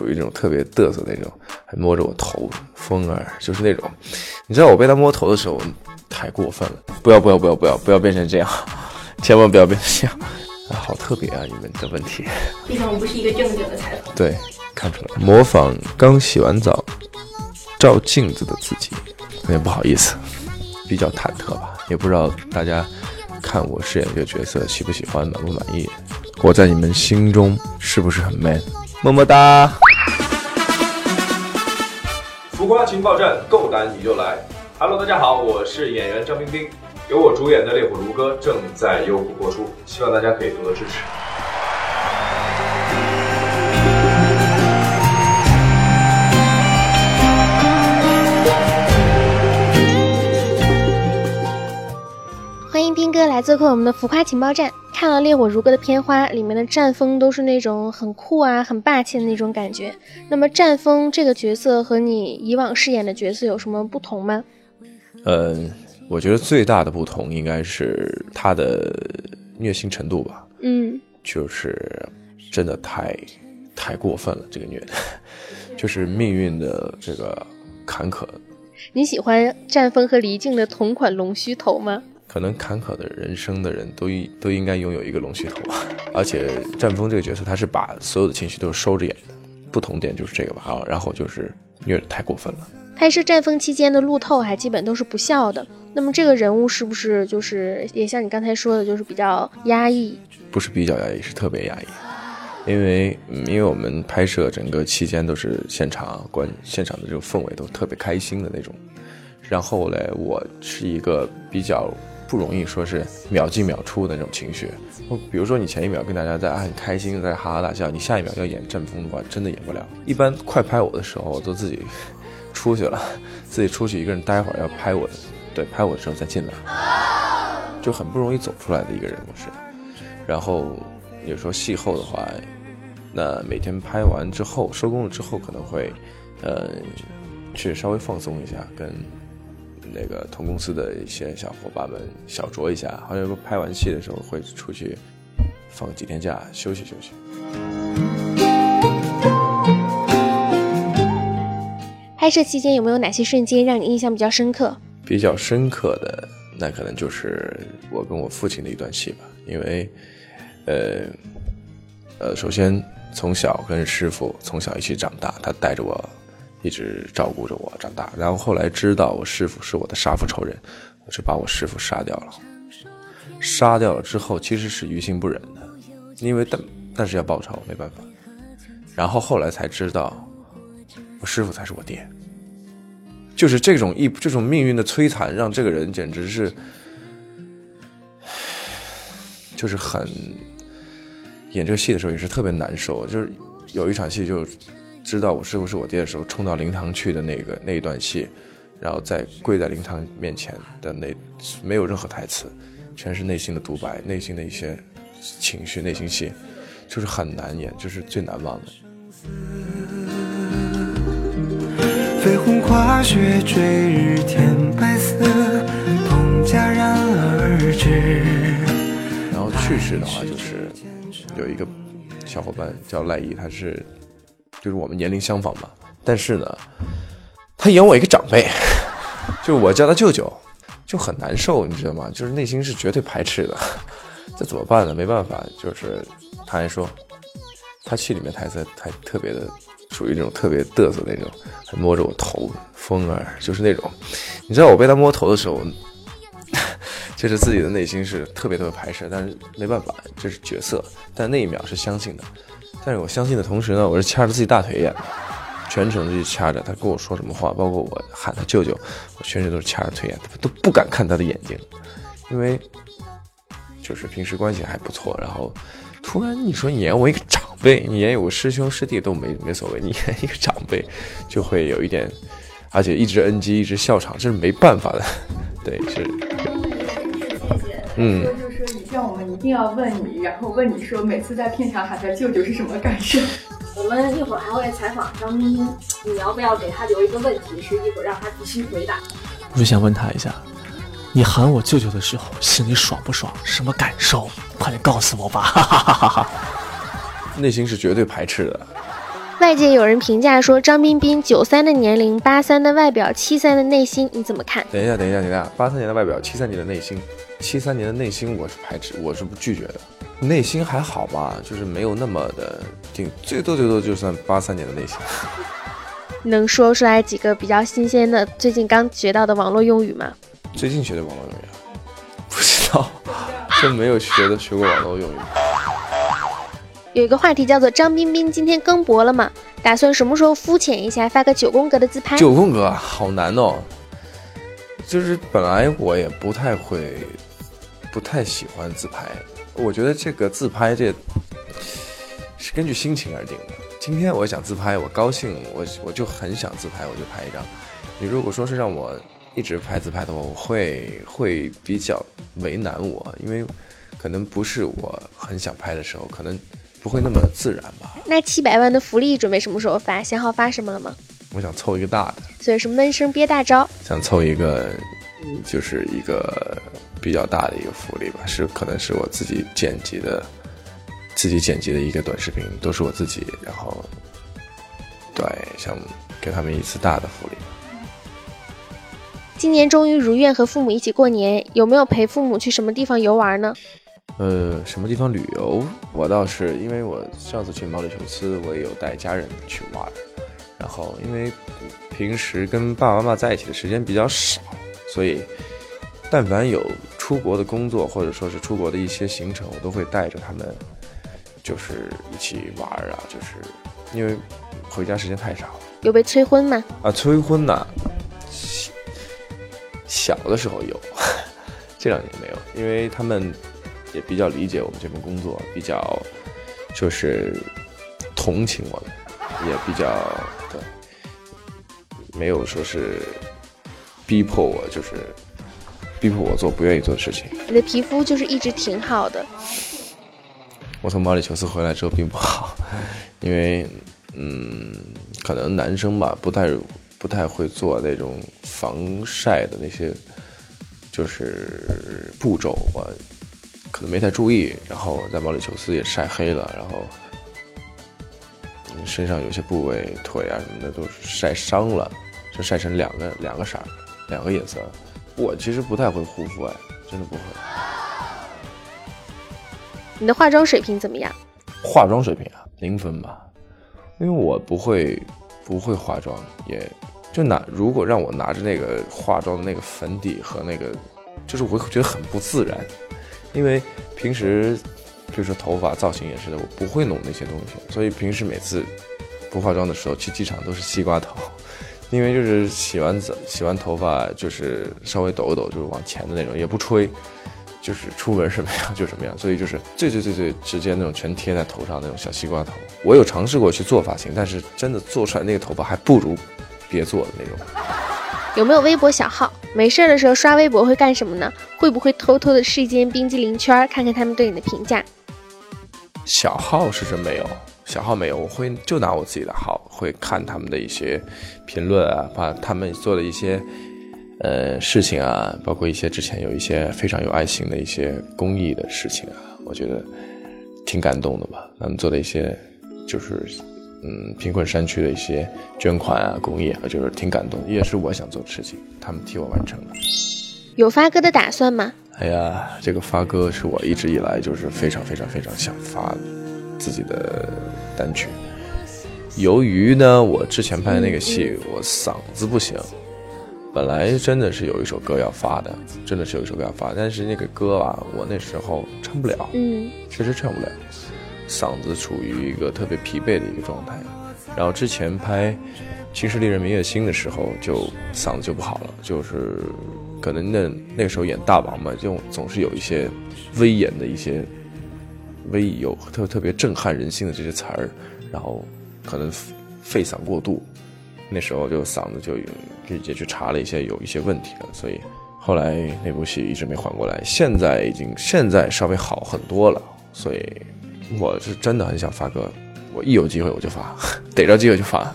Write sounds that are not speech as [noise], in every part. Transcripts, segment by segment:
属于那种特别嘚瑟那种，还摸着我头，风儿就是那种，你知道我被他摸头的时候太过分了，不要不要不要不要不要变成这样，[laughs] 千万不要变成这样，啊，好特别啊，你们的问题。毕竟我们不是一个正经的采访。对，看出来模仿刚洗完澡照镜子的自己，有点不好意思，比较忐忑吧，也不知道大家看我饰演这个角色喜不喜欢，满不满意，我在你们心中是不是很 man？么么哒。浮夸情报站，够胆你就来！Hello，大家好，我是演员张冰冰，由我主演的《烈火如歌》正在优酷播出，希望大家可以多多支持。欢迎斌哥来做客我们的浮夸情报站。看了《烈火如歌》的片花，里面的战风都是那种很酷啊、很霸气的那种感觉。那么战风这个角色和你以往饰演的角色有什么不同吗？嗯，我觉得最大的不同应该是他的虐心程度吧。嗯，就是真的太太过分了，这个虐的，[laughs] 就是命运的这个坎坷。你喜欢战风和黎静的同款龙须头吗？可能坎坷的人生的人都应都应该拥有一个龙须头吧。[laughs] 而且战风这个角色，他是把所有的情绪都是收着演的，不同点就是这个吧。啊，然后就是虐的太过分了。拍摄战风期间的路透还基本都是不笑的。那么这个人物是不是就是也像你刚才说的，就是比较压抑？不是比较压抑，是特别压抑。因为嗯，因为我们拍摄整个期间都是现场观现场的这种氛围都特别开心的那种。然后嘞，我是一个比较。不容易说是秒进秒出的那种情绪，比如说你前一秒跟大家在很开心在哈哈大笑，你下一秒要演阵风的话，真的演不了。一般快拍我的时候，我都自己出去了，[laughs] 自己出去一个人待会儿，要拍我，对，拍我的时候再进来，就很不容易走出来的一个人我是。然后有时候戏后的话，那每天拍完之后收工了之后，可能会呃去稍微放松一下，跟。那个同公司的一些小伙伴们小酌一下，好像说拍完戏的时候会出去放几天假休息休息。拍摄期间有没有哪些瞬间让你印象比较深刻？比较深刻的那可能就是我跟我父亲的一段戏吧，因为呃呃，首先从小跟师傅从小一起长大，他带着我。一直照顾着我长大，然后后来知道我师傅是我的杀父仇人，我就把我师傅杀掉了。杀掉了之后，其实是于心不忍的，因为但但是要报仇，没办法。然后后来才知道，我师傅才是我爹。就是这种一这种命运的摧残，让这个人简直是，就是很演这个戏的时候也是特别难受。就是有一场戏就。知道我师傅是我爹的时候，冲到灵堂去的那个那一段戏，然后再跪在灵堂面前的那，没有任何台词，全是内心的独白，内心的一些情绪，内心戏，就是很难演，就是最难忘的。飞鸿花雪追日天白色，蓬戛然而止。然后去世的话，就是有一个小伙伴叫赖毅，他是。就是我们年龄相仿嘛，但是呢，他演我一个长辈，[laughs] 就我叫他舅舅，就很难受，你知道吗？就是内心是绝对排斥的，[laughs] 这怎么办呢？没办法，就是他还说，他戏里面台词还特别的，属于那种特别嘚瑟那种，还摸着我头，风儿就是那种，你知道我被他摸头的时候，[laughs] 就是自己的内心是特别特别排斥，但是没办法，这是角色，但那一秒是相信的。但是我相信的同时呢，我是掐着自己大腿演的，全程就掐着他跟我说什么话，包括我喊他舅舅，我全程都是掐着腿演，都不敢看他的眼睛，因为就是平时关系还不错。然后突然你说你演我一个长辈，你演有个师兄师弟都没没所谓，你演一个长辈就会有一点，而且一直 NG 一直笑场，这是没办法的。对，是。嗯。让我们一定要问你，然后问你说，每次在片场喊他舅舅是什么感受？我们一会儿还会采访张彬彬，你要不要给他留一个问题，是一会儿让他必须回答？我就想问他一下，你喊我舅舅的时候，心里爽不爽？什么感受？快点告诉我吧！哈哈哈哈哈！内心是绝对排斥的，外界有人评价说，张彬彬九三的年龄，八三的外表，七三的内心，你怎么看？等一下，等一下，等一下，八三年的外表，七三年的内心，七三年的内心我是排斥，我是不拒绝的。内心还好吧，就是没有那么的顶，最多最多就算八三年的内心。[laughs] 能说出来几个比较新鲜的、最近刚学到的网络用语吗？最近学的网络用语，[laughs] 不知道，真没有学的学过网络用语。有一个话题叫做张彬彬今天更博了吗？打算什么时候肤浅一下，发个九宫格的自拍？九宫格好难哦，就是本来我也不太会，不太喜欢自拍。我觉得这个自拍这是根据心情而定的。今天我想自拍，我高兴，我我就很想自拍，我就拍一张。你如果说是让我一直拍自拍的话，我会会比较为难我，因为可能不是我很想拍的时候，可能不会那么自然吧。那七百万的福利准备什么时候发？想好发什么了吗？我想凑一个大的，所以是闷声憋大招。想凑一个，就是一个比较大的一个福利吧，是可能是我自己剪辑的，自己剪辑的一个短视频，都是我自己，然后对，想给他们一次大的福利。今年终于如愿和父母一起过年，有没有陪父母去什么地方游玩呢？呃，什么地方旅游？我倒是因为我上次去毛里求斯，我也有带家人去玩。然后因为平时跟爸爸妈妈在一起的时间比较少，所以但凡有出国的工作或者说是出国的一些行程，我都会带着他们，就是一起玩啊。就是因为回家时间太少了。有被催婚吗？啊，催婚呐、小的时候有，[laughs] 这两年没有，因为他们也比较理解我们这份工作，比较就是同情我们，也比较对，没有说是逼迫我，就是逼迫我做不愿意做的事情。你的皮肤就是一直挺好的，我从毛里求斯回来之后并不好，因为嗯，可能男生吧不太不太会做那种防晒的那些就是步骤，吧可能没太注意，然后在毛里求斯也晒黑了，然后嗯身上有些部位腿啊什么的都晒伤了，就晒成两个两个色儿，两个颜色。我其实不太会护肤哎，真的不会。你的化妆水平怎么样？化妆水平啊，零分吧，因为我不会不会化妆，也就拿如果让我拿着那个化妆的那个粉底和那个，就是我会觉得很不自然，因为平时比如说头发造型也是的，我不会弄那些东西，所以平时每次不化妆的时候去机场都是西瓜头，因为就是洗完澡洗完头发就是稍微抖一抖就是往前的那种，也不吹。就是出门什么样就什么样，所以就是最最最最直接那种全贴在头上那种小西瓜头。我有尝试过去做发型，但是真的做出来那个头发还不如别做的那种。有没有微博小号？没事儿的时候刷微博会干什么呢？会不会偷偷的试一间冰激凌圈儿，看看他们对你的评价？小号是真没有，小号没有，我会就拿我自己的号，会看他们的一些评论啊，把他们做的一些。呃，事情啊，包括一些之前有一些非常有爱心的一些公益的事情啊，我觉得挺感动的吧。他们做的一些就是嗯贫困山区的一些捐款啊、公益啊，就是挺感动，也是我想做的事情，他们替我完成了。有发歌的打算吗？哎呀，这个发歌是我一直以来就是非常非常非常想发自己的单曲。由于呢，我之前拍的那个戏，我嗓子不行。本来真的是有一首歌要发的，真的是有一首歌要发，但是那个歌啊，我那时候唱不了，嗯，确实唱不了，嗓子处于一个特别疲惫的一个状态。然后之前拍《秦时丽人明月心》的时候，就嗓子就不好了，就是可能那那个时候演大王嘛，就总是有一些威严的一些威有特特别震撼人心的这些词儿，然后可能费嗓过度。那时候就嗓子就直接去查了一些有一些问题了，所以后来那部戏一直没缓过来。现在已经现在稍微好很多了，所以我是真的很想发歌，我一有机会我就发，[laughs] 逮着机会就发。[laughs]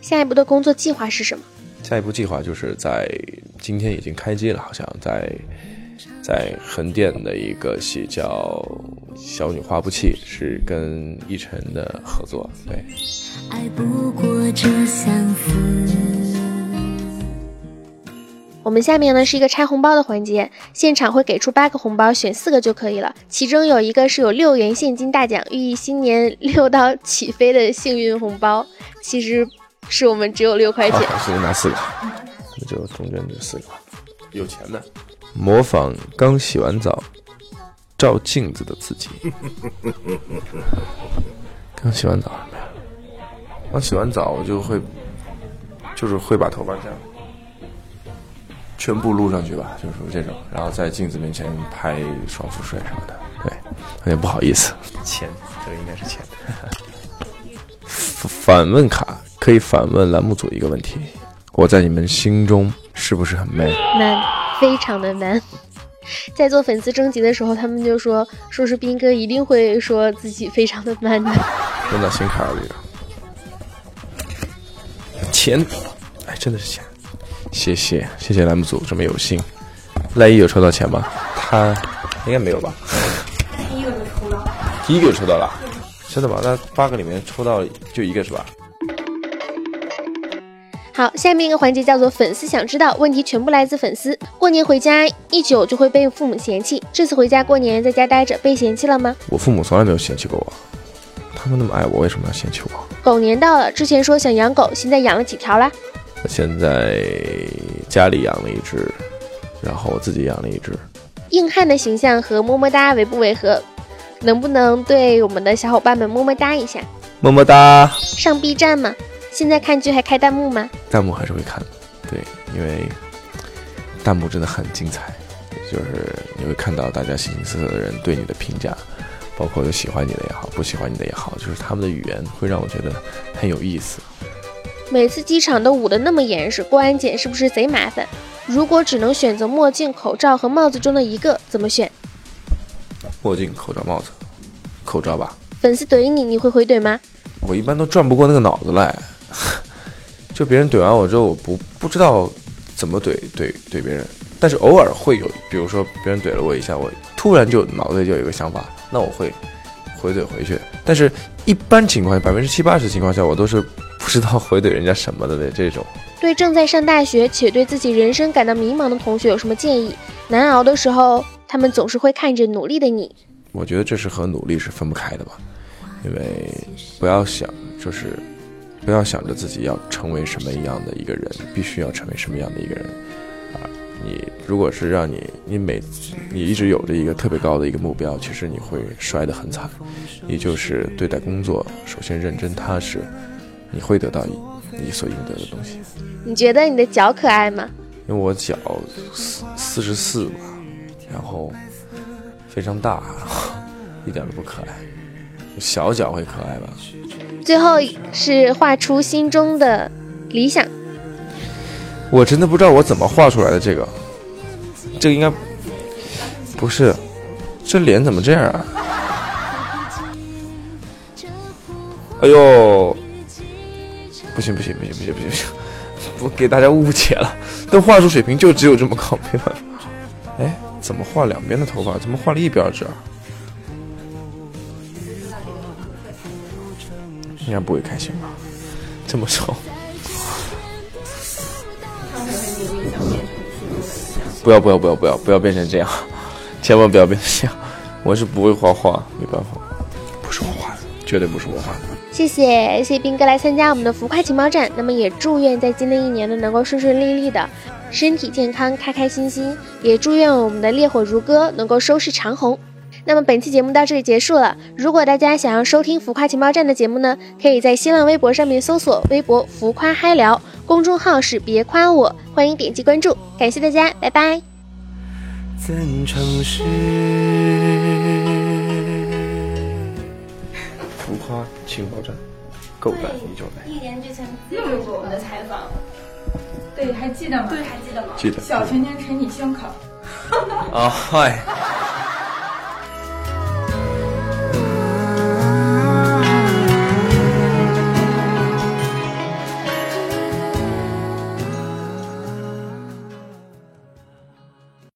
下一步的工作计划是什么？下一步计划就是在今天已经开机了，好像在。在横店的一个戏叫《小女花不弃》，是跟奕晨的合作。对，爱不过这相思。我们下面呢是一个拆红包的环节，现场会给出八个红包，选四个就可以了。其中有一个是有六元现金大奖，寓意新年六刀起飞的幸运红包。其实 [laughs] 是我们只有六块钱。好，随便拿四个，那就中间这四个吧。有钱的，模仿刚洗完澡照镜子的自己。[laughs] 刚洗完澡什么呀？刚洗完澡我就会，就是会把头发这样。全部撸上去吧，就是属于这种，然后在镜子面前拍爽肤水什么的，对，有点不好意思。钱，这个应该是钱。[laughs] 反问卡可以反问栏目组一个问题：我在你们心中是不是很 man？man，非常的 man。[laughs] 在做粉丝征集的时候，他们就说，说是斌哥一定会说自己非常的 man 的。[laughs] 扔到心坎里了。钱，哎，真的是钱。谢谢谢谢栏目组这么有心，赖一有抽到钱吗？他应该没有吧？第一个就抽到，第一个就抽到了，真的吗？那八个里面抽到就一个是吧？好，下面一个环节叫做粉丝想知道，问题全部来自粉丝。过年回家一久就会被父母嫌弃，这次回家过年在家待着被嫌弃了吗？我父母从来没有嫌弃过我，他们那么爱我，为什么要嫌弃我？狗年到了，之前说想养狗，现在养了几条啦？我现在家里养了一只，然后我自己养了一只。硬汉的形象和么么哒违不违和？能不能对我们的小伙伴们么么哒一下？么么哒！上 B 站吗？现在看剧还开弹幕吗？弹幕还是会看，对，因为弹幕真的很精彩，就是你会看到大家形形色色的人对你的评价，包括有喜欢你的也好，不喜欢你的也好，就是他们的语言会让我觉得很有意思。每次机场都捂得那么严实，过安检是不是贼麻烦？如果只能选择墨镜、口罩和帽子中的一个，怎么选？墨镜、口罩、帽子，口罩吧。粉丝怼你，你会回怼吗？我一般都转不过那个脑子来，就别人怼完我之后，我不不知道怎么怼怼怼别人，但是偶尔会有，比如说别人怼了我一下，我突然就脑子里就有一个想法，那我会回怼回去。但是一般情况下，百分之七八十情况下，我都是。不知道回怼人家什么的那这种。对正在上大学且对自己人生感到迷茫的同学有什么建议？难熬的时候，他们总是会看着努力的你。我觉得这是和努力是分不开的吧，因为不要想就是不要想着自己要成为什么样的一个人，必须要成为什么样的一个人啊！你如果是让你你每你一直有着一个特别高的一个目标，其实你会摔得很惨。你就是对待工作，首先认真踏实。你会得到你所应得的东西。你觉得你的脚可爱吗？因为我脚四四十四吧，然后非常大，[laughs] 一点都不可爱。小脚会可爱吧？最后是画出心中的理想。我真的不知道我怎么画出来的这个，这个应该不是，这脸怎么这样啊？哎呦！不行不行不行不行不行不行！我给大家误解了，但画术水平就只有这么高，没办法。哎，怎么画两边的头发？怎么画了一边这应该不会开心吧？这么丑！[laughs] 不要不要不要不要不要变成这样！千万不要变成这样！我是不会画画，没办法，不是我画的，绝对不是我画的。谢谢谢谢斌哥来参加我们的浮夸情报站，那么也祝愿在新的一年呢能够顺顺利利的，身体健康，开开心心，也祝愿我们的烈火如歌能够收视长虹。那么本期节目到这里结束了，如果大家想要收听浮夸情报站的节目呢，可以在新浪微博上面搜索微博浮夸嗨聊，公众号是别夸我，欢迎点击关注，感谢大家，拜拜。浮夸情报站，够胆你就来。一年之前又有过我们的采访，对，还记得吗？对，还记得吗？记得。小甜甜捶你胸口。啊 [laughs] 嗨。